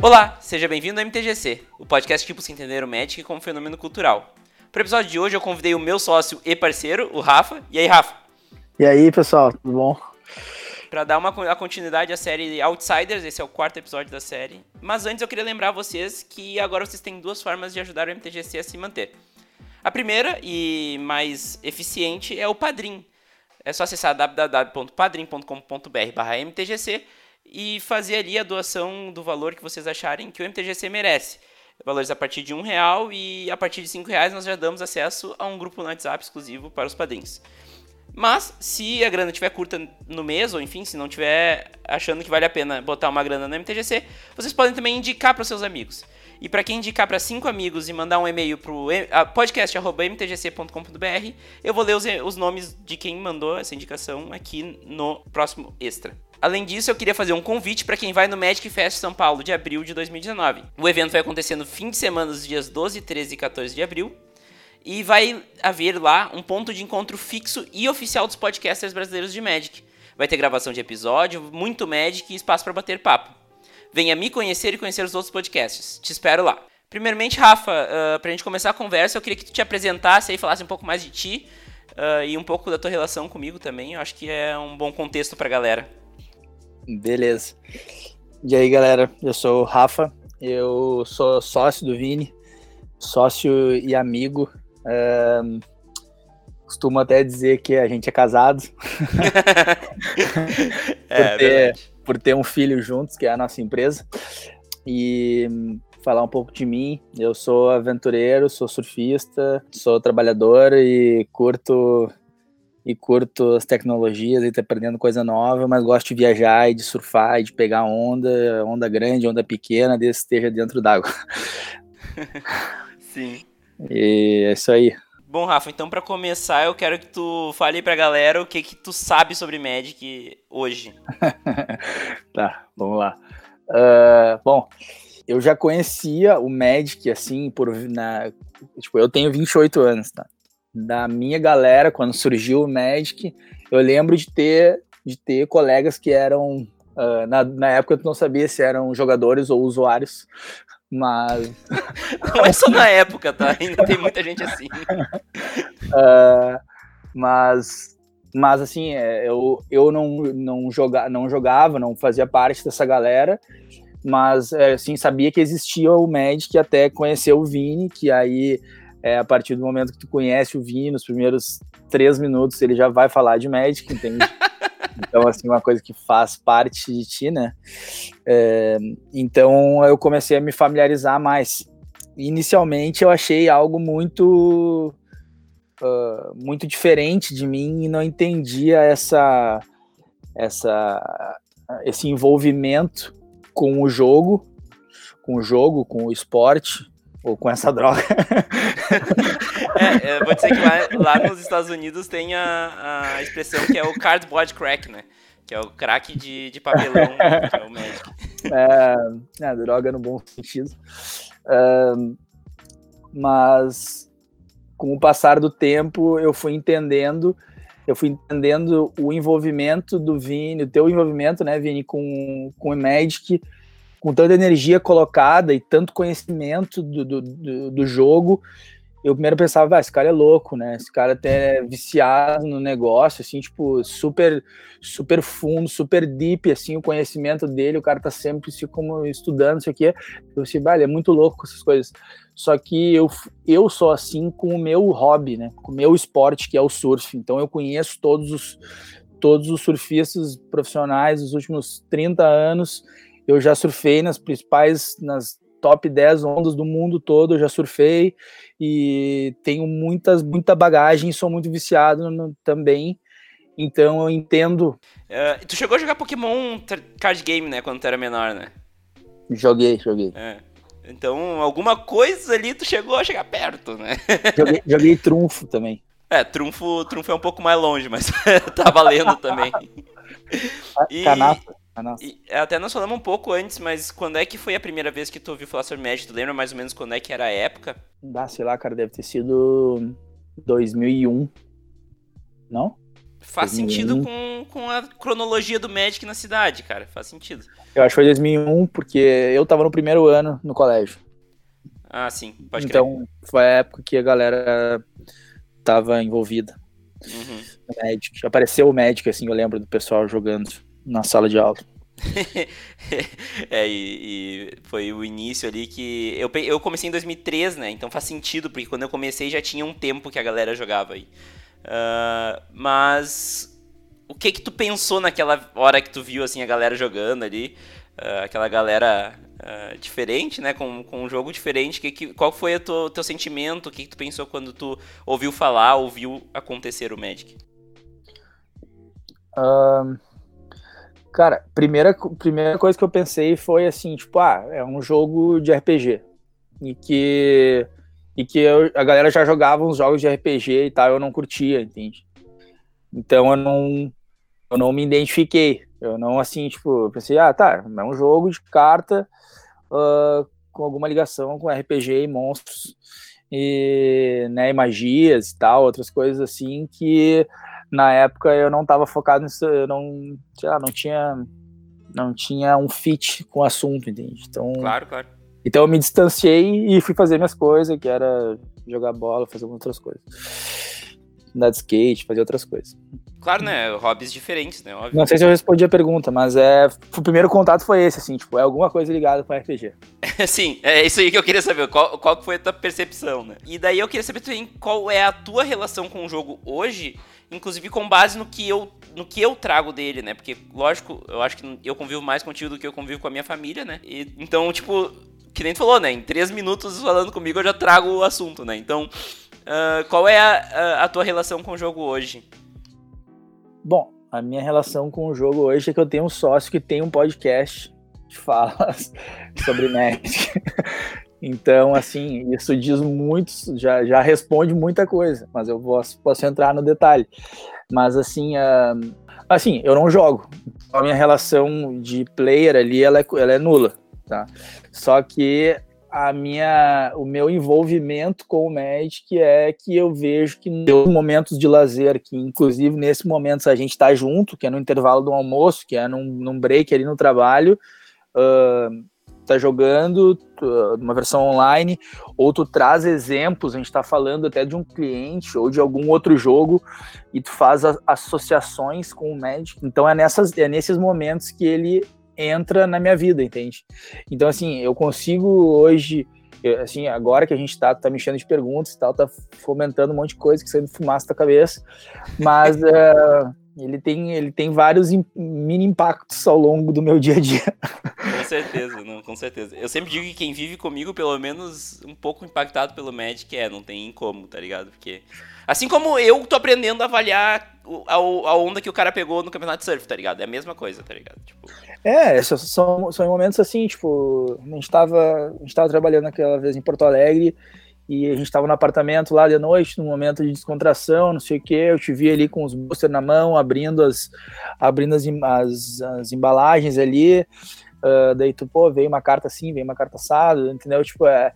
Olá, seja bem-vindo ao MTGC, o podcast que busca entender o Magic como fenômeno cultural. Para o episódio de hoje eu convidei o meu sócio e parceiro, o Rafa. E aí, Rafa? E aí, pessoal, tudo bom? Para dar uma a continuidade à série Outsiders, esse é o quarto episódio da série. Mas antes eu queria lembrar vocês que agora vocês têm duas formas de ajudar o MTGC a se manter. A primeira e mais eficiente é o Padrim. É só acessar www.padrim.com.br/mtgc e fazer ali a doação do valor que vocês acharem que o MTGC merece. Valores a partir de um real e a partir de cinco reais nós já damos acesso a um grupo no WhatsApp exclusivo para os padrinhos. Mas, se a grana estiver curta no mês, ou enfim, se não estiver achando que vale a pena botar uma grana no MTGC, vocês podem também indicar para os seus amigos. E para quem indicar para cinco amigos e mandar um e-mail para o podcast.mtgc.com.br, eu vou ler os, os nomes de quem mandou essa indicação aqui no próximo extra. Além disso, eu queria fazer um convite para quem vai no Magic Fest São Paulo de abril de 2019. O evento vai acontecer no fim de semana dos dias 12, 13 e 14 de abril, e vai haver lá um ponto de encontro fixo e oficial dos podcasters brasileiros de Magic. Vai ter gravação de episódio, muito Magic e espaço para bater papo. Venha me conhecer e conhecer os outros podcasts. Te espero lá. Primeiramente, Rafa, uh, pra gente começar a conversa, eu queria que tu te apresentasse e falasse um pouco mais de ti uh, e um pouco da tua relação comigo também. Eu acho que é um bom contexto pra galera. Beleza. E aí, galera, eu sou o Rafa, eu sou sócio do Vini, sócio e amigo um, costumo até dizer que a gente é casado. é, por, ter, por ter um filho juntos, que é a nossa empresa. E falar um pouco de mim. Eu sou aventureiro, sou surfista, sou trabalhador e curto e curto as tecnologias e tá aprendendo coisa nova, mas gosto de viajar e de surfar e de pegar onda, onda grande, onda pequena, desde que esteja dentro d'água. Sim. E é isso aí. Bom, Rafa, então para começar, eu quero que tu fale pra galera o que que tu sabe sobre Magic hoje. tá, vamos lá. Uh, bom, eu já conhecia o Magic, assim, por na, tipo, eu tenho 28 anos, tá? Da minha galera, quando surgiu o Magic, eu lembro de ter, de ter colegas que eram Uh, na, na, época eu não sabia se eram jogadores ou usuários, mas. Não é só na época, tá? Ainda tem muita gente assim. uh, mas. Mas assim, é, eu, eu não, não, joga, não jogava, não fazia parte dessa galera, mas é, assim, sabia que existia o Magic até conhecer o Vini, que aí é, a partir do momento que tu conhece o Vini, nos primeiros três minutos ele já vai falar de Magic, entende? Então, assim, uma coisa que faz parte de ti, né? É, então, eu comecei a me familiarizar mais. Inicialmente, eu achei algo muito, uh, muito diferente de mim e não entendia essa, essa, esse envolvimento com o jogo, com o jogo, com o esporte, ou com essa droga. é, é, vou dizer que lá, lá, nos Estados Unidos tem a, a expressão que é o cardboard crack, né? Que é o crack de, de papelão, que é o médico. É, é, droga no bom sentido. É, mas com o passar do tempo eu fui entendendo eu fui entendendo o envolvimento do Vini, o teu envolvimento, né, Vini, com, com o Magic, com tanta energia colocada e tanto conhecimento do, do, do, do jogo, eu primeiro pensava, ah, esse cara é louco, né? Esse cara até é viciado no negócio, assim, tipo, super, super fundo, super deep, assim, o conhecimento dele, o cara tá sempre se como estudando, isso aqui. Eu pensei, ah, ele é muito louco com essas coisas. Só que eu, eu sou assim com o meu hobby, né? Com o meu esporte, que é o surf. Então eu conheço todos os, todos os surfistas profissionais dos últimos 30 anos eu já surfei nas principais, nas top 10 ondas do mundo todo, eu já surfei e tenho muitas, muita bagagem, sou muito viciado no, também. Então eu entendo. Uh, tu chegou a jogar Pokémon card game, né, quando tu era menor, né? Joguei, joguei. É. Então, alguma coisa ali tu chegou a chegar perto, né? Joguei, joguei trunfo também. É, trunfo, trunfo é um pouco mais longe, mas tá valendo também. E, Canasta. Ah, e até nós falamos um pouco antes, mas quando é que foi a primeira vez que tu ouviu falar sobre Magic? Tu lembra mais ou menos quando é que era a época? Ah, sei lá, cara, deve ter sido 2001. Não? Faz 2001. sentido com, com a cronologia do Magic na cidade, cara. Faz sentido. Eu acho que foi 2001, porque eu tava no primeiro ano no colégio. Ah, sim, pode Então, crer. foi a época que a galera tava envolvida uhum. Magic. Apareceu o Magic, assim, eu lembro do pessoal jogando na sala de aula. é, e, e, foi o início ali que. Eu, eu comecei em 2003, né? Então faz sentido, porque quando eu comecei já tinha um tempo que a galera jogava aí. Uh, mas. O que que tu pensou naquela hora que tu viu assim a galera jogando ali? Uh, aquela galera uh, diferente, né? Com, com um jogo diferente. Que, que, qual foi o teu, teu sentimento? O que, que tu pensou quando tu ouviu falar, ouviu acontecer o Magic? Um, Cara, primeira, primeira coisa que eu pensei foi assim, tipo, ah, é um jogo de RPG. E que, e que eu, a galera já jogava uns jogos de RPG e tal, eu não curtia, entende? Então eu não, eu não me identifiquei. Eu não, assim, tipo, pensei, ah, tá, é um jogo de carta uh, com alguma ligação com RPG e monstros e, né, e magias e tal, outras coisas assim que na época eu não estava focado nisso, eu não, sei lá, não tinha não tinha um fit com o assunto, entende? Então, claro, claro. Então eu me distanciei e fui fazer minhas coisas, que era jogar bola, fazer outras coisas. Andar de skate, fazer outras coisas. Claro, né? Hobbies diferentes, né? Óbvio. Não sei se eu respondi a pergunta, mas é, o primeiro contato foi esse, assim, tipo, é alguma coisa ligada com RPG. Sim, é isso aí que eu queria saber. Qual, qual foi a tua percepção, né? E daí eu queria saber também qual é a tua relação com o jogo hoje inclusive com base no que eu no que eu trago dele, né? Porque, lógico, eu acho que eu convivo mais contigo do que eu convivo com a minha família, né? E, então, tipo, que nem tu falou, né? Em três minutos falando comigo eu já trago o assunto, né? Então, uh, qual é a, a, tua relação com o jogo hoje? Bom, a minha relação com o jogo hoje é que eu tenho um sócio que tem um podcast que fala sobre Magic. Então, assim, isso diz muito, já, já responde muita coisa, mas eu posso, posso entrar no detalhe. Mas, assim, uh, assim, eu não jogo. A minha relação de player ali, ela é, ela é nula, tá? Só que a minha, o meu envolvimento com o Magic é que eu vejo que nos momentos de lazer, que inclusive nesse momento a gente está junto, que é no intervalo do almoço, que é num, num break ali no trabalho, uh, tá jogando uma versão online, ou tu traz exemplos, a gente está falando até de um cliente ou de algum outro jogo, e tu faz associações com o Magic. Então é, nessas, é nesses momentos que ele entra na minha vida, entende? Então, assim, eu consigo hoje, assim, agora que a gente tá, tá mexendo de perguntas e tal, tá fomentando um monte de coisa que sai de fumaça da cabeça, mas uh, ele, tem, ele tem vários mini impactos ao longo do meu dia a dia. Certeza, não, com certeza. Eu sempre digo que quem vive comigo, pelo menos um pouco impactado pelo Magic, é, não tem como, tá ligado? Porque. Assim como eu tô aprendendo a avaliar a, a onda que o cara pegou no campeonato de surf, tá ligado? É a mesma coisa, tá ligado? Tipo... É, são, são momentos assim, tipo, a gente, tava, a gente tava trabalhando aquela vez em Porto Alegre e a gente tava no apartamento lá de noite, num momento de descontração, não sei o que, eu te vi ali com os boosters na mão, abrindo as, abrindo as, as, as embalagens ali, uh, daí tu, pô, veio uma carta assim, veio uma carta assada, entendeu? Tipo, é,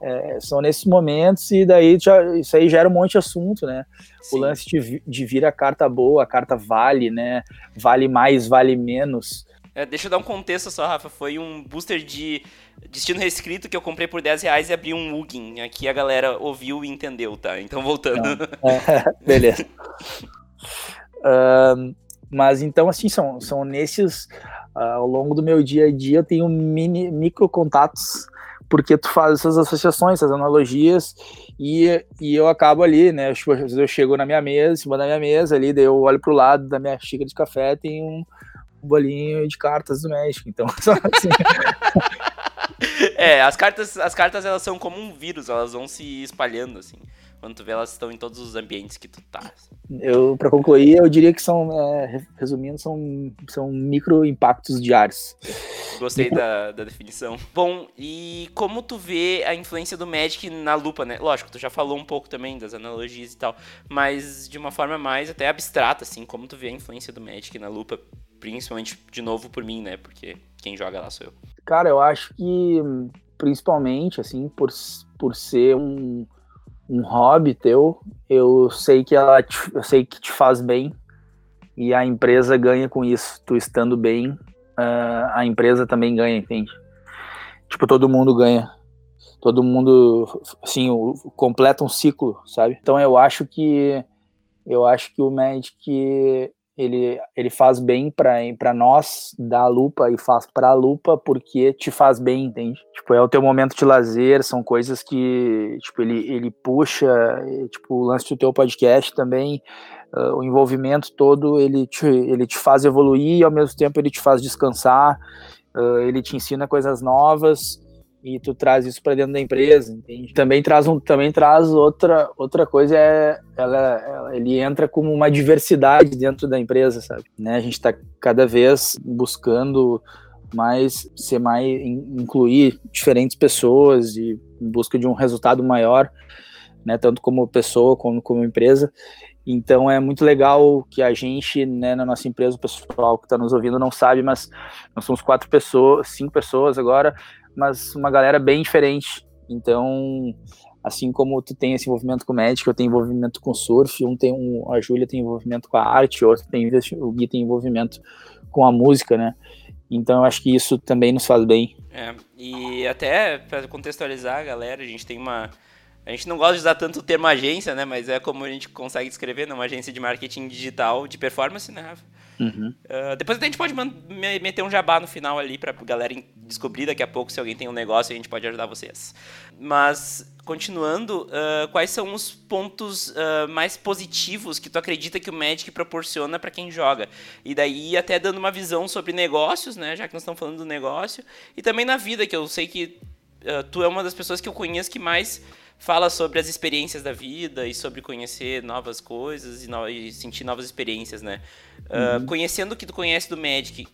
é, são nesses momentos e daí já, isso aí gera um monte de assunto, né? Sim. O lance de, de vir a carta boa, a carta vale, né? Vale mais, vale menos. É, deixa eu dar um contexto só, Rafa. Foi um booster de destino reescrito que eu comprei por 10 reais e abri um Ugin. Aqui a galera ouviu e entendeu, tá? Então voltando. É, beleza. uh, mas então, assim, são, são nesses. Uh, ao longo do meu dia a dia, eu tenho mini, micro contatos porque tu faz essas associações, essas analogias, e, e eu acabo ali, né? Tipo, às vezes eu chego na minha mesa, em cima da minha mesa ali, daí eu olho pro lado da minha xícara de café, tem um, um bolinho de cartas do México. Então, assim. é, as cartas, as cartas elas são como um vírus, elas vão se espalhando, assim. Quando tu vê, elas estão em todos os ambientes que tu tá. Eu, para concluir, eu diria que são, é, resumindo, são, são micro impactos diários. Gostei da, da definição. Bom, e como tu vê a influência do Magic na lupa, né? Lógico, tu já falou um pouco também das analogias e tal, mas de uma forma mais até abstrata, assim, como tu vê a influência do Magic na lupa, principalmente, de novo, por mim, né? Porque quem joga lá sou eu. Cara, eu acho que, principalmente, assim, por, por ser um um hobby teu, eu sei que ela te, eu sei que te faz bem, e a empresa ganha com isso. Tu estando bem, uh, a empresa também ganha, entende? Tipo, todo mundo ganha. Todo mundo, assim, completa um ciclo, sabe? Então eu acho que eu acho que o Magic ele, ele faz bem para nós da lupa e faz para a lupa porque te faz bem, entende? Tipo, é o teu momento de lazer, são coisas que, tipo, ele, ele puxa, tipo, o lance do teu podcast também, uh, o envolvimento todo, ele te, ele te faz evoluir e ao mesmo tempo ele te faz descansar, uh, ele te ensina coisas novas, e tu traz isso para dentro da empresa, entende? Também traz um, também traz outra outra coisa é ela, ela, ele entra como uma diversidade dentro da empresa, sabe? Né? A gente está cada vez buscando mais ser mais incluir diferentes pessoas e em busca de um resultado maior, né? Tanto como pessoa como como empresa. Então é muito legal que a gente, né, na nossa empresa, o pessoal que está nos ouvindo não sabe, mas nós somos quatro pessoas, cinco pessoas agora, mas uma galera bem diferente. Então, assim como tu tem esse envolvimento com médico, eu tenho envolvimento com surf, um tem um, a Júlia tem envolvimento com a arte, outro tem o Gui tem envolvimento com a música, né? Então eu acho que isso também nos faz bem. É, e até para contextualizar, galera, a gente tem uma a gente não gosta de usar tanto o termo agência, né? Mas é como a gente consegue descrever, né? Uma agência de marketing digital de performance, né, Rafa? Uhum. Uh, depois a gente pode meter um jabá no final ali pra galera descobrir daqui a pouco se alguém tem um negócio e a gente pode ajudar vocês. Mas, continuando, uh, quais são os pontos uh, mais positivos que tu acredita que o Magic proporciona para quem joga? E daí até dando uma visão sobre negócios, né? Já que nós estamos falando do negócio. E também na vida, que eu sei que tu é uma das pessoas que eu conheço que mais fala sobre as experiências da vida e sobre conhecer novas coisas e, no, e sentir novas experiências, né? Uh, conhecendo o que tu conhece do Magic,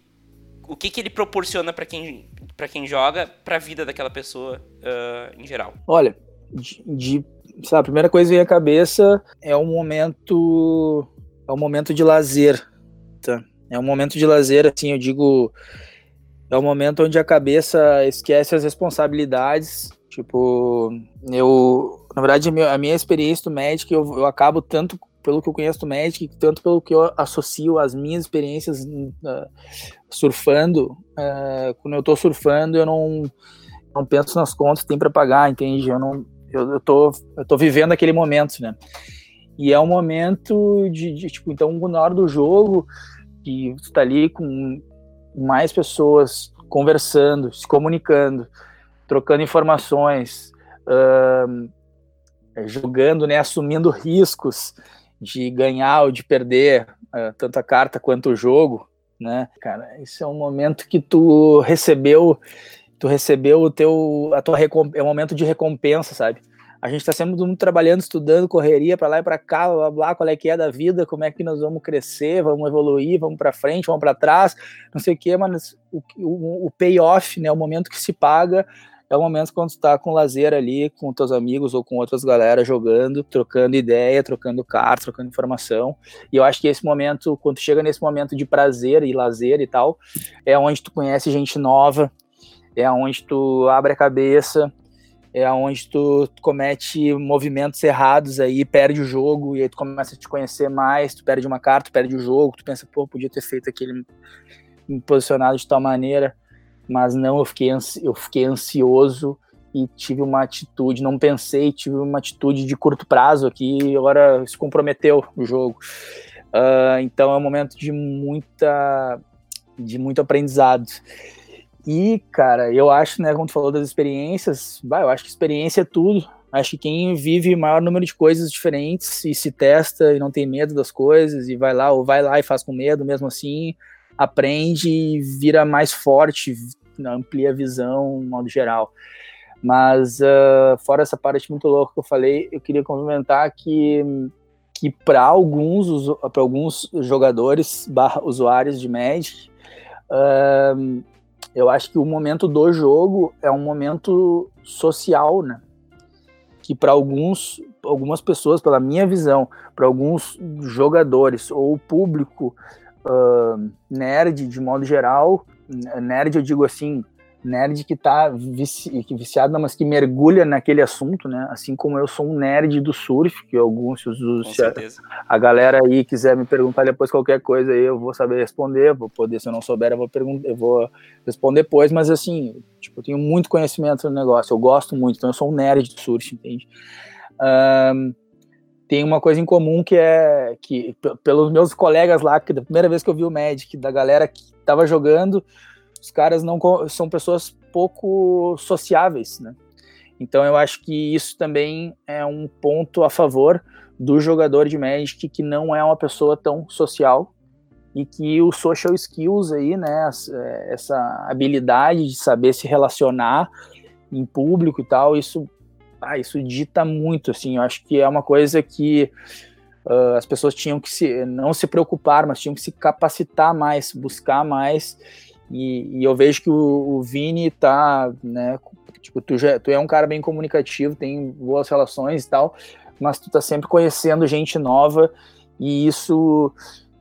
o que, que ele proporciona para quem, pra quem joga, para a vida daquela pessoa uh, em geral? Olha, de, de sabe, a primeira coisa que vem à cabeça é um momento é um momento de lazer, tá? É um momento de lazer, assim, eu digo, é um momento onde a cabeça esquece as responsabilidades Tipo, eu, na verdade, a minha experiência do Magic, eu, eu acabo tanto pelo que eu conheço do Magic, tanto pelo que eu associo as minhas experiências uh, surfando. Uh, quando eu tô surfando, eu não, não penso nas contas que tem para pagar, entende? Eu não, eu, eu, tô, eu tô vivendo aquele momento, né? E é um momento de, de tipo, então, na hora do jogo, que tu tá ali com mais pessoas conversando, se comunicando, trocando informações, uh, jogando, né, assumindo riscos de ganhar ou de perder uh, tanto a carta quanto o jogo, né? Cara, esse é um momento que tu recebeu, tu recebeu o teu, a tua é um momento de recompensa, sabe? A gente está sempre muito trabalhando, estudando, correria para lá e para cá, blá, blá, blá, qual é que é da vida, como é que nós vamos crescer, vamos evoluir, vamos para frente, vamos para trás, não sei o que, mas o, o, o payoff, né, o momento que se paga, é o momento quando tu tá com lazer ali, com teus amigos ou com outras galera jogando, trocando ideia, trocando cartas, trocando informação. E eu acho que esse momento, quando chega nesse momento de prazer e lazer e tal, é onde tu conhece gente nova, é onde tu abre a cabeça, é onde tu comete movimentos errados aí, perde o jogo, e aí tu começa a te conhecer mais, tu perde uma carta, tu perde o jogo, tu pensa, pô, podia ter feito aquele me posicionado de tal maneira mas não, eu fiquei, eu fiquei ansioso e tive uma atitude, não pensei, tive uma atitude de curto prazo aqui agora se comprometeu o jogo. Uh, então é um momento de muita, de muito aprendizado. E, cara, eu acho, né, como tu falou das experiências, eu acho que experiência é tudo. Acho que quem vive maior número de coisas diferentes e se testa e não tem medo das coisas e vai lá ou vai lá e faz com medo mesmo assim, aprende e vira mais forte, amplia a visão, no modo geral. Mas, uh, fora essa parte muito louca que eu falei, eu queria complementar que, que para alguns, para alguns jogadores, barra, usuários de Magic, uh, eu acho que o momento do jogo é um momento social, né? Que para alguns, algumas pessoas, pela minha visão, para alguns jogadores ou público uh, nerd de modo geral, nerd eu digo assim, nerd que tá vici, que viciado, não, mas que mergulha naquele assunto, né? Assim como eu sou um nerd do surf, que alguns se a, a, galera aí quiser me perguntar depois qualquer coisa aí, eu vou saber responder, vou poder, se eu não souber, eu vou perguntar, eu vou responder depois, mas assim, tipo, eu tenho muito conhecimento no negócio, eu gosto muito, então eu sou um nerd do surf, entende? Um, tem uma coisa em comum que é que pelos meus colegas lá, que da primeira vez que eu vi o Magic, da galera que tava jogando, os caras não são pessoas pouco sociáveis, né? Então eu acho que isso também é um ponto a favor do jogador de Magic que não é uma pessoa tão social e que o social skills aí, né, essa habilidade de saber se relacionar em público e tal, isso, ah, isso dita muito, assim, eu acho que é uma coisa que uh, as pessoas tinham que se, não se preocupar, mas tinham que se capacitar mais, buscar mais e, e eu vejo que o, o, Vini tá, né, tipo, tu, já, tu é um cara bem comunicativo, tem boas relações e tal, mas tu tá sempre conhecendo gente nova e isso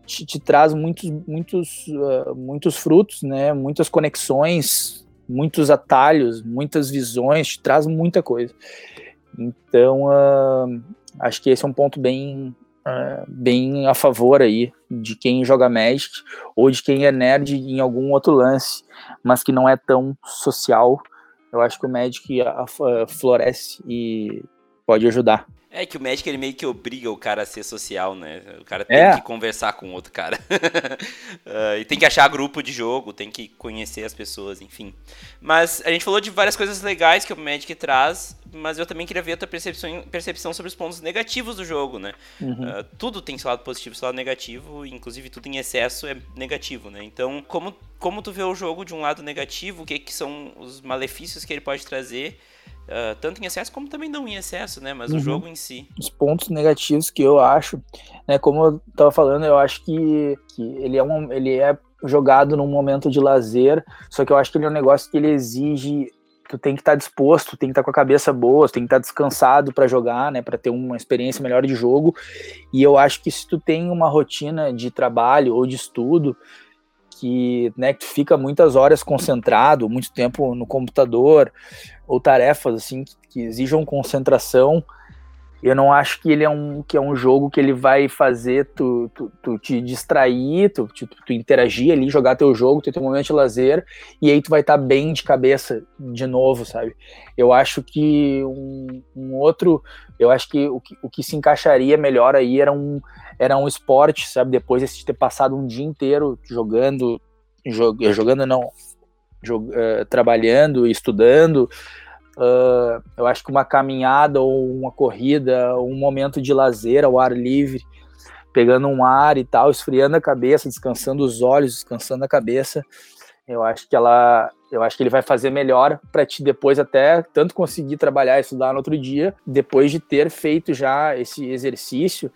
te, te traz muitos, muitos, uh, muitos frutos, né, muitas conexões, muitos atalhos, muitas visões, te traz muita coisa. Então, uh, acho que esse é um ponto bem, uh, bem a favor aí de quem joga Magic ou de quem é nerd em algum outro lance, mas que não é tão social. Eu acho que o Magic floresce e pode ajudar. É que o Magic ele meio que obriga o cara a ser social, né? O cara tem é. que conversar com outro cara. uh, e tem que achar grupo de jogo, tem que conhecer as pessoas, enfim. Mas a gente falou de várias coisas legais que o Magic traz, mas eu também queria ver a tua percepção, percepção sobre os pontos negativos do jogo, né? Uhum. Uh, tudo tem seu lado positivo e seu lado negativo, inclusive tudo em excesso é negativo, né? Então, como, como tu vê o jogo de um lado negativo, o que, que são os malefícios que ele pode trazer? Uh, tanto em excesso como também não em excesso, né? Mas uhum. o jogo em si. Os pontos negativos que eu acho, né? Como eu tava falando, eu acho que, que ele, é um, ele é jogado num momento de lazer, só que eu acho que ele é um negócio que ele exige tu tem que estar tá disposto, tem que estar tá com a cabeça boa, tem que estar tá descansado para jogar, né, para ter uma experiência melhor de jogo. E eu acho que se tu tem uma rotina de trabalho ou de estudo que, né, que fica muitas horas concentrado, muito tempo no computador, ou tarefas assim que, que exijam concentração, eu não acho que ele é um, que é um jogo que ele vai fazer tu, tu, tu te distrair, tu, tu, tu, interagir ali, jogar teu jogo, ter teu momento de lazer, e aí tu vai estar tá bem de cabeça de novo, sabe? Eu acho que um, um, outro, eu acho que o, que o que se encaixaria melhor aí era um, era um esporte, sabe? Depois de ter passado um dia inteiro jogando, jog, jogando não, jog, uh, trabalhando, estudando, Uh, eu acho que uma caminhada ou uma corrida, um momento de lazer ao ar livre, pegando um ar e tal, esfriando a cabeça, descansando os olhos, descansando a cabeça, eu acho que ela, eu acho que ele vai fazer melhor para ti depois até tanto conseguir trabalhar e estudar no outro dia, depois de ter feito já esse exercício,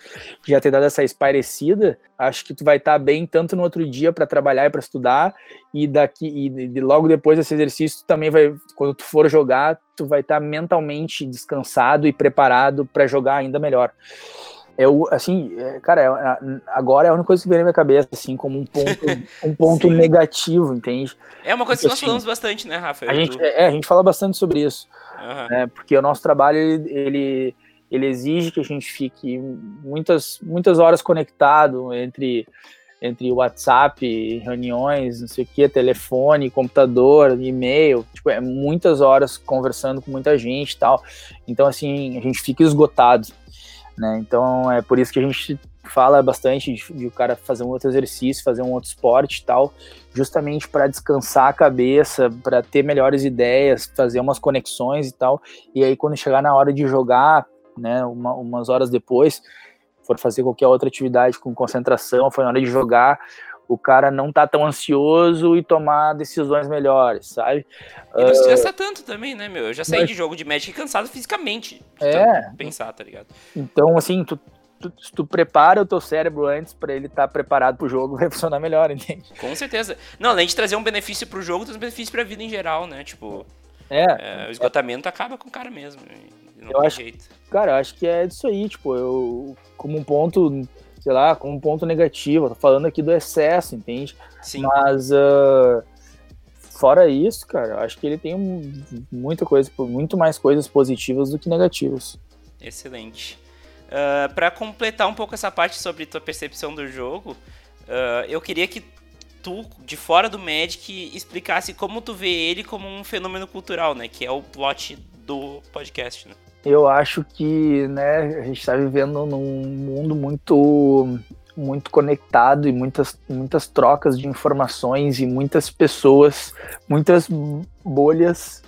já ter dado essa espairecida, acho que tu vai estar tá bem tanto no outro dia para trabalhar e para estudar e daqui e, logo depois desse exercício tu também vai quando tu for jogar, tu vai estar tá mentalmente descansado e preparado para jogar ainda melhor é o, assim, é, cara, é, agora é a única coisa que vem na minha cabeça, assim, como um ponto, um ponto negativo, entende? É uma coisa que nós assim, falamos bastante, né, Rafa? A gente, é, a gente fala bastante sobre isso, uhum. né, porque o nosso trabalho, ele, ele exige que a gente fique muitas, muitas horas conectado entre, entre WhatsApp, reuniões, não sei o que, telefone, computador, e-mail, tipo, é muitas horas conversando com muita gente e tal, então, assim, a gente fica esgotado, né? Então é por isso que a gente fala bastante de, de, o cara fazer um outro exercício, fazer um outro esporte e tal, justamente para descansar a cabeça, para ter melhores ideias, fazer umas conexões e tal. E aí quando chegar na hora de jogar, né, uma, umas horas depois, for fazer qualquer outra atividade com concentração, foi na hora de jogar, o cara não tá tão ansioso e tomar decisões melhores, sabe? E não uh, estressa tanto também, né, meu? Eu já saí mas... de jogo de Magic cansado fisicamente. É. Pensar, tá ligado? Então, assim, tu, tu, tu prepara o teu cérebro antes para ele estar tá preparado pro jogo, vai funcionar melhor, entende? Com certeza. Não, além de trazer um benefício pro jogo, traz um benefício pra vida em geral, né? Tipo, é, é o esgotamento é. acaba com o cara mesmo. Não eu acho, jeito. Cara, eu acho que é disso aí, tipo, eu, como um ponto sei lá, como um ponto negativo. tô falando aqui do excesso, entende? Sim. Mas uh, fora isso, cara, eu acho que ele tem muita coisa, muito mais coisas positivas do que negativas. Excelente. Uh, ah, para completar um pouco essa parte sobre tua percepção do jogo, uh, eu queria que tu, de fora do Magic, explicasse como tu vê ele como um fenômeno cultural, né? Que é o plot do podcast, né? Eu acho que, né, a gente está vivendo num mundo muito muito conectado e muitas, muitas trocas de informações e muitas pessoas, muitas bolhas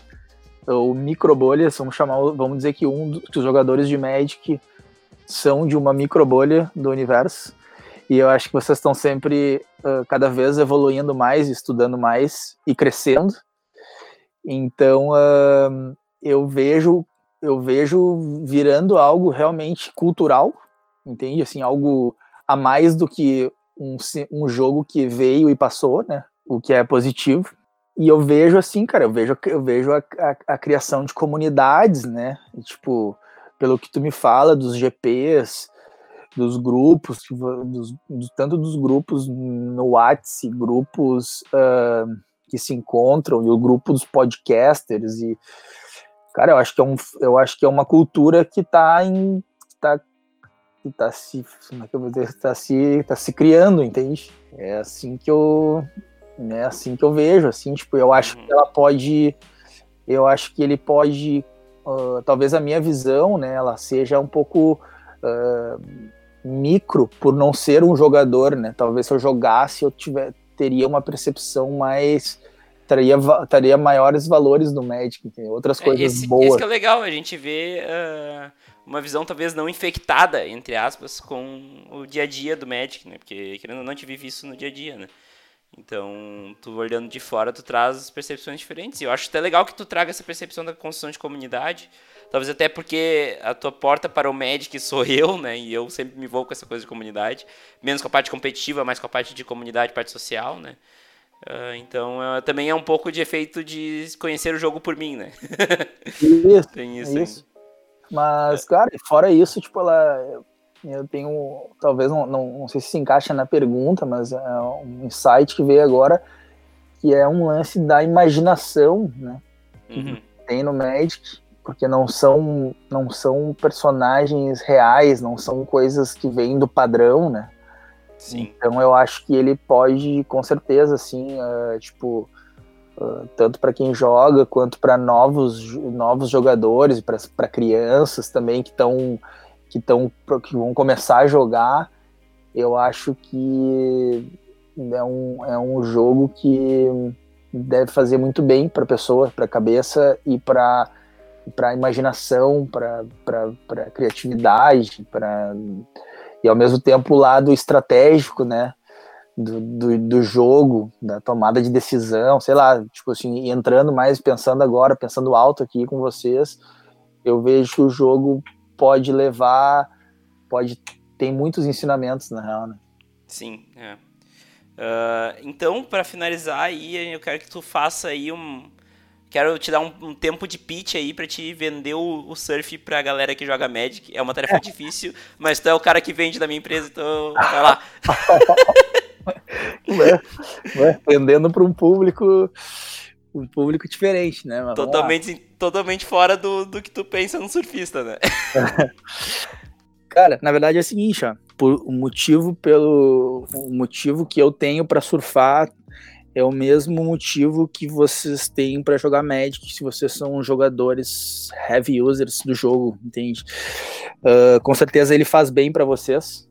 ou microbolhas, vamos chamar, vamos dizer que um dos jogadores de Magic são de uma microbolha do universo. E eu acho que vocês estão sempre uh, cada vez evoluindo mais, estudando mais e crescendo. Então uh, eu vejo eu vejo virando algo realmente cultural, entende? Assim, algo a mais do que um, um jogo que veio e passou, né? O que é positivo. E eu vejo assim, cara, eu vejo, eu vejo a, a, a criação de comunidades, né? E, tipo, pelo que tu me fala dos GPs, dos grupos, dos, tanto dos grupos no WhatsApp, grupos uh, que se encontram, e o grupo dos podcasters, e cara, eu acho que é, um, eu acho que é uma cultura que está em. Tá, que tá se. Como é que eu vou dizer? Tá se, tá se criando, entende? É assim que eu. É assim que eu vejo, assim, tipo, eu acho que ela pode. Eu acho que ele pode uh, talvez a minha visão, né, ela seja um pouco uh, micro por não ser um jogador, né? Talvez se eu jogasse eu tiver, teria uma percepção mais teria, teria maiores valores no Magic, tem outras é, coisas esse, boas. Isso que é legal, a gente vê uh, uma visão talvez não infectada, entre aspas, com o dia a dia do Magic, né? Porque querendo ou não, a gente vive isso no dia a dia, né? Então, tu olhando de fora, tu traz percepções diferentes. E eu acho até legal que tu traga essa percepção da construção de comunidade. Talvez até porque a tua porta para o Magic sou eu, né? E eu sempre me vou com essa coisa de comunidade. Menos com a parte competitiva, mais com a parte de comunidade, parte social, né? Uh, então, uh, também é um pouco de efeito de conhecer o jogo por mim, né? Isso, Tem isso. isso. Mas, cara, fora isso, tipo, ela eu tenho, talvez, não, não, não sei se se encaixa na pergunta, mas é um insight que veio agora, que é um lance da imaginação, né? Uhum. Tem no Magic, porque não são, não são personagens reais, não são coisas que vêm do padrão, né? Sim. Então eu acho que ele pode, com certeza, assim, uh, tipo, uh, tanto para quem joga quanto para novos, novos jogadores, para crianças também que estão que, estão que vão começar a jogar, eu acho que é um, é um jogo que deve fazer muito bem para a pessoa, para a cabeça e para para imaginação, para criatividade, para e ao mesmo tempo o lado estratégico, né, do, do, do, jogo, da tomada de decisão, sei lá, tipo assim, entrando mais, pensando agora, pensando alto aqui com vocês, eu vejo que o jogo pode levar, pode tem muitos ensinamentos na real, né? Sim, é. Uh, então, para finalizar aí, eu quero que tu faça aí um, quero te dar um, um tempo de pitch aí para te vender o, o, surf pra galera que joga Magic. É uma tarefa é. difícil, mas tu é o cara que vende da minha empresa, então vai lá. é, é, vendendo para um público um público diferente, né? Mas totalmente, totalmente fora do, do que tu pensa no surfista, né? Cara, na verdade é o seguinte, ó, por, o motivo pelo motivo que eu tenho para surfar é o mesmo motivo que vocês têm para jogar Magic se vocês são jogadores heavy users do jogo, entende? Uh, com certeza ele faz bem para vocês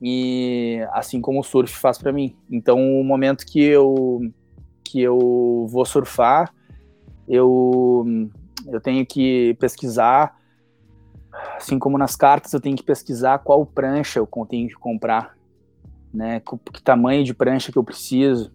e assim como o surf faz para mim. Então o momento que eu que eu vou surfar, eu, eu tenho que pesquisar, assim como nas cartas, eu tenho que pesquisar qual prancha eu tenho que comprar, né? Que tamanho de prancha que eu preciso,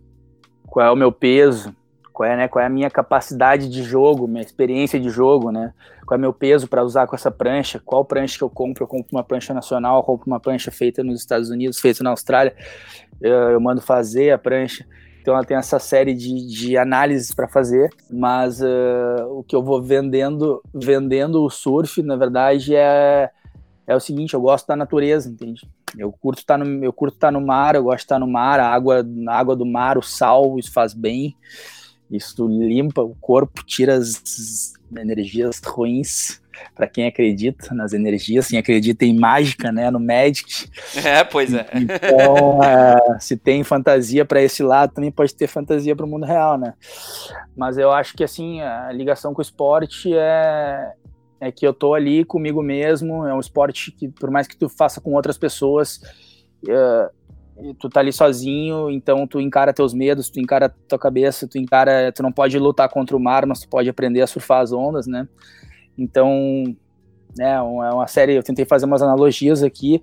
qual é o meu peso, qual é, né, qual é a minha capacidade de jogo, minha experiência de jogo, né? Qual é meu peso para usar com essa prancha? Qual prancha que eu compro? Eu compro uma prancha nacional, eu compro uma prancha feita nos Estados Unidos, feita na Austrália. Eu, eu mando fazer a prancha. Então ela tem essa série de, de análises para fazer, mas uh, o que eu vou vendendo, vendendo o surf, na verdade, é, é o seguinte, eu gosto da natureza, entende? Eu curto estar tá no, eu curto estar tá no mar, eu gosto de estar tá no mar, a água, a água do mar, o sal, isso faz bem. Isso limpa o corpo, tira as energias ruins para quem acredita nas energias, quem acredita em mágica, né, no Magic. É, pois é. Então, é, se tem fantasia para esse lado, também pode ter fantasia para o mundo real, né? Mas eu acho que assim a ligação com o esporte é é que eu tô ali comigo mesmo. É um esporte que, por mais que tu faça com outras pessoas, uh, tu tá ali sozinho, então tu encara teus medos, tu encara tua cabeça, tu encara, tu não pode lutar contra o mar, mas tu pode aprender a surfar as ondas, né? Então, né, é uma série, eu tentei fazer umas analogias aqui,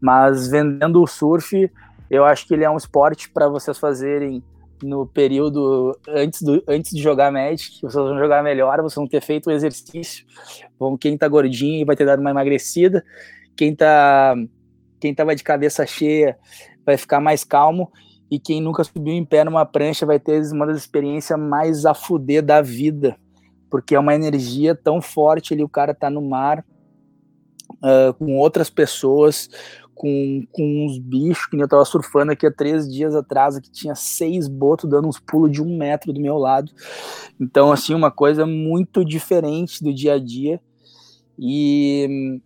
mas vendendo o surf, eu acho que ele é um esporte para vocês fazerem no período antes, do, antes de jogar Magic, vocês vão jogar melhor, vocês vão ter feito o exercício, vão, quem tá gordinho vai ter dado uma emagrecida, quem tá quem tava de cabeça cheia vai ficar mais calmo, e quem nunca subiu em pé numa prancha vai ter uma das experiências mais a fuder da vida, porque é uma energia tão forte ali, o cara tá no mar uh, com outras pessoas, com, com uns bichos, que eu tava surfando aqui há três dias atrás, que tinha seis botos dando uns pulos de um metro do meu lado. Então, assim, uma coisa muito diferente do dia a dia. E,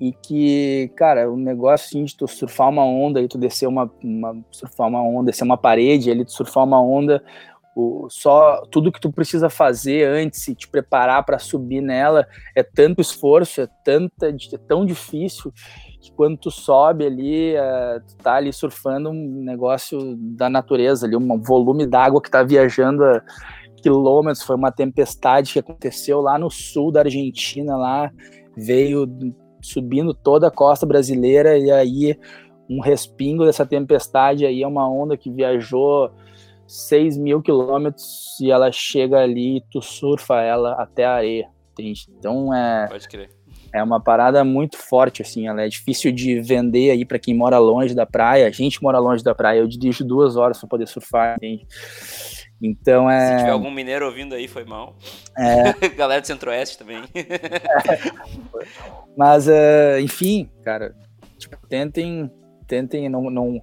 e que, cara, o negócio assim, de tu surfar uma onda e tu descer uma, uma surfar uma onda, descer uma parede, ali tu surfar uma onda, o, só tudo que tu precisa fazer antes e te preparar para subir nela é tanto esforço, é tanta, é tão difícil que quando tu sobe ali, é, tu tá ali surfando um negócio da natureza ali, um volume d'água que tá viajando a quilômetros, foi uma tempestade que aconteceu lá no sul da Argentina, lá veio subindo toda a costa brasileira e aí um respingo dessa tempestade aí é uma onda que viajou 6 mil quilômetros e ela chega ali e tu surfa ela até a areia, entende? Então é. Pode crer. É uma parada muito forte, assim, ela é difícil de vender aí para quem mora longe da praia. A gente mora longe da praia, eu dirijo duas horas para poder surfar, entende? Então é. Se tiver algum mineiro ouvindo aí, foi mal. É. Galera do Centro-Oeste também. Mas, uh, enfim, cara, tipo, tentem, tentem não, não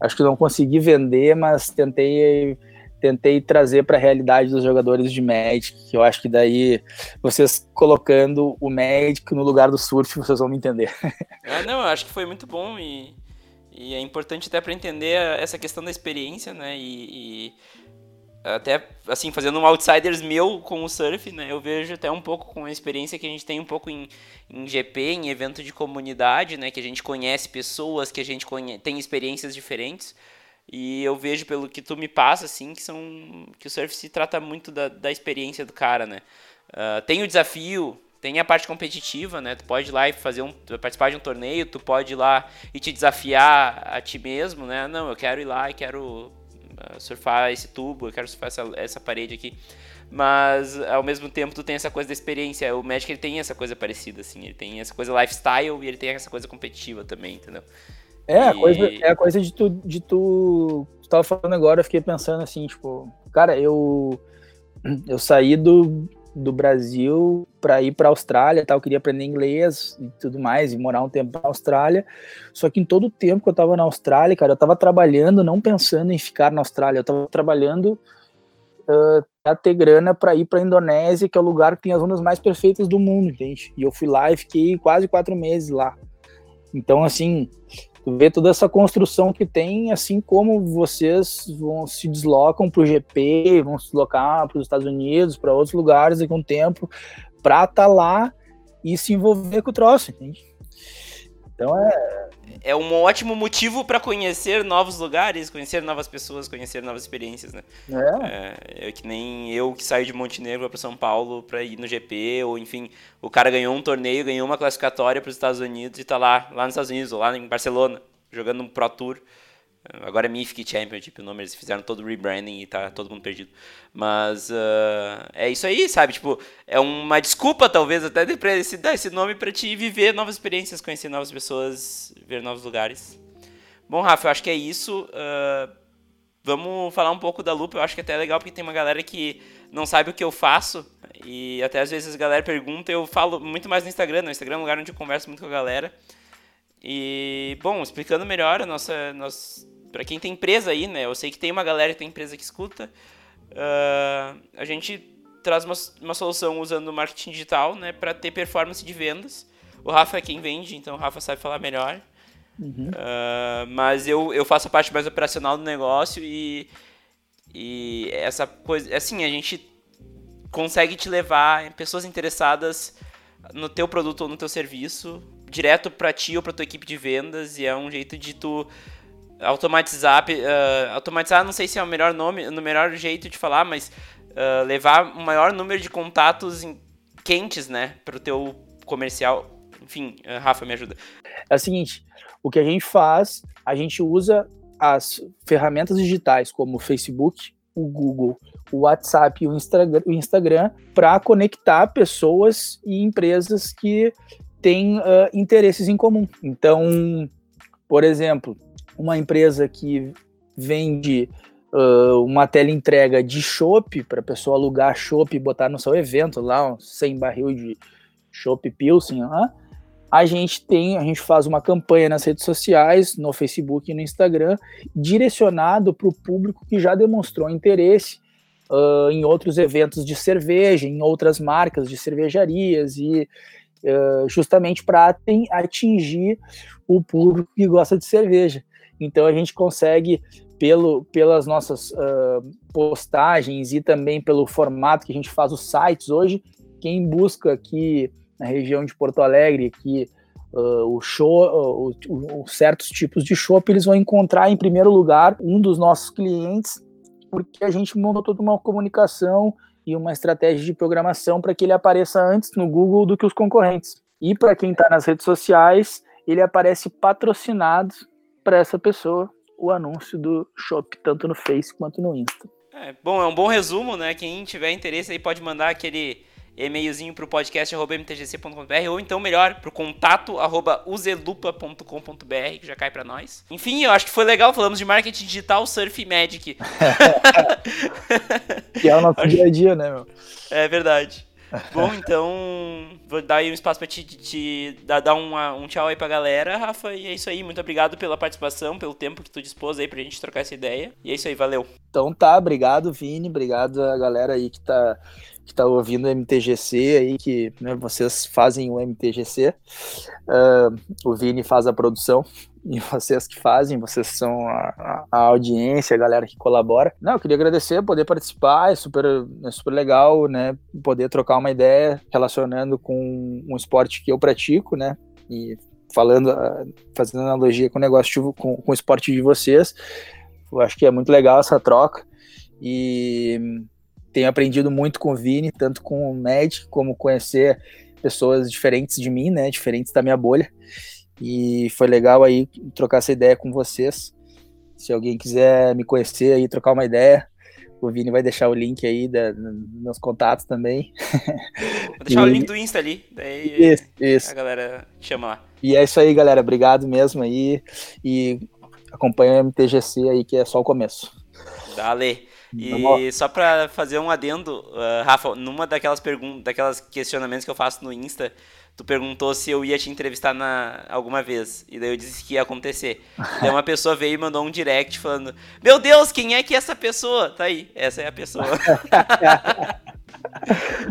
acho que não consegui vender, mas tentei tentei trazer para a realidade dos jogadores de Magic, que eu acho que daí vocês colocando o Magic no lugar do surf, vocês vão me entender. Ah, não, eu acho que foi muito bom e, e é importante até para entender essa questão da experiência, né? E, e até assim fazendo um outsiders meu com o surf, né? Eu vejo até um pouco com a experiência que a gente tem um pouco em, em GP, em evento de comunidade, né? Que a gente conhece pessoas, que a gente conhece, tem experiências diferentes. E eu vejo pelo que tu me passa, assim, que são que o surf se trata muito da, da experiência do cara, né? Uh, tem o desafio, tem a parte competitiva, né? Tu pode ir lá e fazer um, participar de um torneio, tu pode ir lá e te desafiar a ti mesmo, né? Não, eu quero ir lá e quero surfar esse tubo, eu quero surfar essa, essa parede aqui. Mas ao mesmo tempo tu tem essa coisa da experiência. O Magic ele tem essa coisa parecida, assim. Ele tem essa coisa lifestyle e ele tem essa coisa competitiva também, entendeu? É, a coisa, é a coisa de tu, de tu. Tu tava falando agora, eu fiquei pensando assim, tipo, cara, eu. Eu saí do, do Brasil para ir para a Austrália, tal, eu queria aprender inglês e tudo mais e morar um tempo na Austrália. Só que em todo o tempo que eu estava na Austrália, cara, eu estava trabalhando, não pensando em ficar na Austrália, eu estava trabalhando uh, a ter grana para ir para a Indonésia, que é o lugar que tem as ondas mais perfeitas do mundo, entende? E eu fui lá e fiquei quase quatro meses lá. Então, assim, tu vê toda essa construção que tem, assim como vocês vão se deslocam para o GP, vão se deslocar para os Estados Unidos, para outros lugares daqui a um tempo, para estar tá lá e se envolver com o troço, entende? Então é. É um ótimo motivo para conhecer novos lugares, conhecer novas pessoas, conhecer novas experiências, né? É. é, é que nem eu que saio de Montenegro para São Paulo para ir no GP, ou enfim, o cara ganhou um torneio, ganhou uma classificatória para os Estados Unidos e tá lá, lá nos Estados Unidos, ou lá em Barcelona, jogando um Pro Tour. Agora é Mythic Championship o nome, eles fizeram todo o rebranding e tá todo mundo perdido. Mas uh, é isso aí, sabe? Tipo, é uma desculpa, talvez, até de esse, dar esse nome para te viver novas experiências, conhecer novas pessoas, ver novos lugares. Bom, Rafa, eu acho que é isso. Uh, vamos falar um pouco da Lupa. Eu acho que até é legal porque tem uma galera que não sabe o que eu faço. E até às vezes a galera pergunta, eu falo muito mais no Instagram. No Instagram é um lugar onde eu converso muito com a galera. E, bom, explicando melhor a nossa, nossa para quem tem empresa aí, né? Eu sei que tem uma galera que tem empresa que escuta. Uh, a gente traz uma, uma solução usando marketing digital, né, para ter performance de vendas. O Rafa é quem vende, então o Rafa sabe falar melhor. Uhum. Uh, mas eu, eu faço a parte mais operacional do negócio e, e essa coisa, assim, a gente consegue te levar pessoas interessadas no teu produto ou no teu serviço direto para ti ou para tua equipe de vendas e é um jeito de tu automatizar, uh, automatizar não sei se é o melhor nome, o melhor jeito de falar, mas uh, levar um maior número de contatos em, quentes, né, para o teu comercial. Enfim, uh, Rafa, me ajuda. É o seguinte, o que a gente faz, a gente usa as ferramentas digitais como o Facebook, o Google, o WhatsApp e o Instagram, o Instagram para conectar pessoas e empresas que têm uh, interesses em comum. Então, por exemplo, uma empresa que vende uh, uma tela entrega de chopp para a pessoa alugar chopp e botar no seu evento lá, um 100 barril de chopp Pilsen, uh, a gente tem, a gente faz uma campanha nas redes sociais, no Facebook e no Instagram, direcionado para o público que já demonstrou interesse uh, em outros eventos de cerveja, em outras marcas de cervejarias e uh, justamente para atingir o público que gosta de cerveja. Então a gente consegue pelo, pelas nossas uh, postagens e também pelo formato que a gente faz os sites hoje, quem busca aqui na região de Porto Alegre, que uh, o show, uh, o, o, certos tipos de show, eles vão encontrar em primeiro lugar um dos nossos clientes, porque a gente montou toda uma comunicação e uma estratégia de programação para que ele apareça antes no Google do que os concorrentes. E para quem está nas redes sociais, ele aparece patrocinado para essa pessoa o anúncio do Shop, tanto no Face quanto no Insta. É, bom, é um bom resumo, né? Quem tiver interesse aí pode mandar aquele e-mailzinho pro podcast.mtgc.com.br ou então melhor, pro contato arroba uzelupa.com.br que já cai para nós. Enfim, eu acho que foi legal, falamos de marketing digital, surf e magic. que é o nosso dia a dia, né, meu? É verdade. Bom, então vou dar aí um espaço para te, te, te, dar, dar uma, um tchau aí pra galera, Rafa. E é isso aí. Muito obrigado pela participação, pelo tempo que tu dispôs aí pra gente trocar essa ideia. E é isso aí, valeu. Então tá, obrigado, Vini. Obrigado a galera aí que tá que está ouvindo o MTGC aí, que né, vocês fazem o MTGC. Uh, ah, o Vini faz a produção e vocês que fazem, vocês são a, a, audiência, a galera que colabora. Não, eu queria agradecer, poder participar, é super, é super legal, né? Poder trocar uma ideia relacionando com um esporte que eu pratico, né? E falando, ah, fazendo analogia com o negócio, com, com o esporte de vocês. Eu acho que é muito legal essa troca. E tenho aprendido muito com o Vini, tanto com o Magic, como conhecer pessoas diferentes de mim, né, diferentes da minha bolha. E foi legal aí trocar essa ideia com vocês. Se alguém quiser me conhecer aí, trocar uma ideia, o Vini vai deixar o link aí da, nos contatos também. Vou deixar e... o link do Insta ali, daí isso, isso. a galera chama lá. E é isso aí, galera. Obrigado mesmo aí. E acompanha o MTGC aí, que é só o começo. Dale. E só pra fazer um adendo, uh, Rafa, numa daquelas perguntas, daquelas questionamentos que eu faço no Insta, tu perguntou se eu ia te entrevistar na, alguma vez. E daí eu disse que ia acontecer. daí uma pessoa veio e mandou um direct falando: Meu Deus, quem é que é essa pessoa? Tá aí, essa é a pessoa.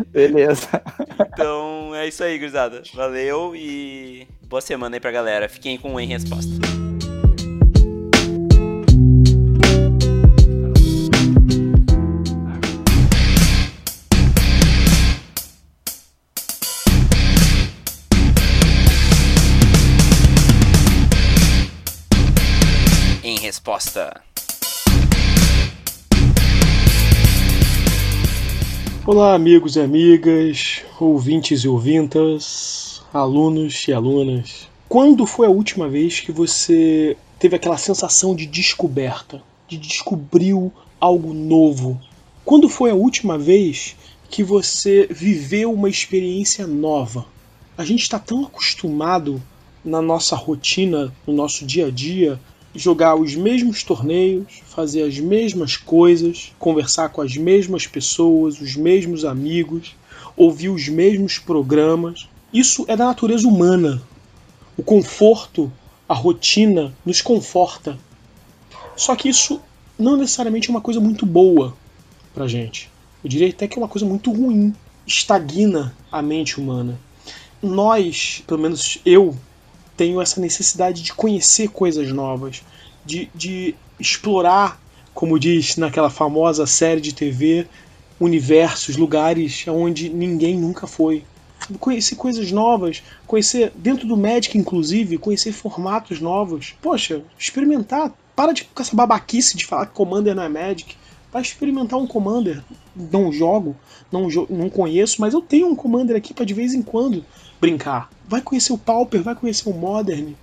Beleza. Então é isso aí, gurizada. Valeu e boa semana aí pra galera. Fiquem com o Em resposta. Olá, amigos e amigas, ouvintes e ouvintas, alunos e alunas. Quando foi a última vez que você teve aquela sensação de descoberta, de descobriu algo novo? Quando foi a última vez que você viveu uma experiência nova? A gente está tão acostumado na nossa rotina, no nosso dia a dia, jogar os mesmos torneios, fazer as mesmas coisas, conversar com as mesmas pessoas, os mesmos amigos, ouvir os mesmos programas. Isso é da natureza humana. O conforto, a rotina nos conforta. Só que isso não necessariamente é uma coisa muito boa. pra gente. Eu diria até que é uma coisa muito ruim, estagna a mente humana. Nós, pelo menos eu, tenho essa necessidade de conhecer coisas novas, de, de explorar, como diz naquela famosa série de TV, universos, lugares onde ninguém nunca foi. Conhecer coisas novas, conhecer, dentro do Magic inclusive, conhecer formatos novos. Poxa, experimentar. Para de com essa babaquice de falar que Commander não é Magic. Vai experimentar um Commander. Não jogo, não, não conheço, mas eu tenho um Commander aqui para de vez em quando brincar. Vai conhecer o Pauper, vai conhecer o Modern.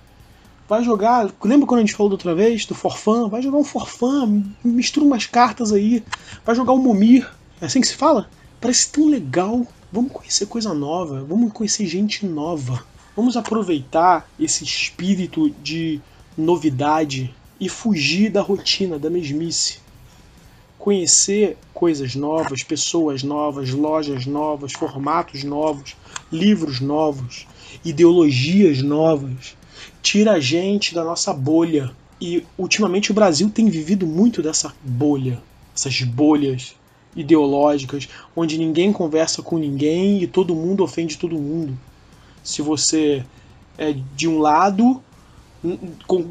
Vai jogar. Lembra quando a gente falou da outra vez do Forfã? Vai jogar um Forfã, mistura umas cartas aí. Vai jogar um Momir. É assim que se fala? Parece tão legal. Vamos conhecer coisa nova, vamos conhecer gente nova. Vamos aproveitar esse espírito de novidade e fugir da rotina, da mesmice. Conhecer coisas novas, pessoas novas, lojas novas, formatos novos, livros novos, ideologias novas. Tira a gente da nossa bolha. E ultimamente o Brasil tem vivido muito dessa bolha, essas bolhas ideológicas, onde ninguém conversa com ninguém e todo mundo ofende todo mundo. Se você é de um lado,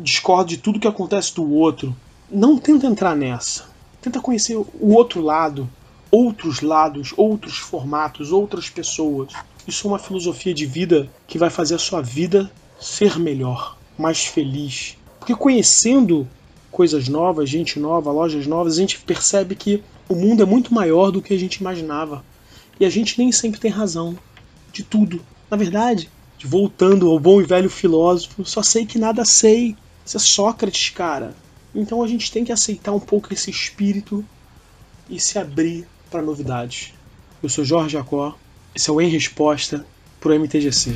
discorda de tudo que acontece do outro, não tenta entrar nessa. Tenta conhecer o outro lado, outros lados, outros formatos, outras pessoas. Isso é uma filosofia de vida que vai fazer a sua vida ser melhor, mais feliz. Porque conhecendo coisas novas, gente nova, lojas novas, a gente percebe que o mundo é muito maior do que a gente imaginava. E a gente nem sempre tem razão de tudo. Na verdade, voltando ao bom e velho filósofo, só sei que nada sei. Isso é Sócrates, cara. Então a gente tem que aceitar um pouco esse espírito e se abrir para novidades. Eu sou Jorge Jacó, esse é o Em Resposta pro MTGC.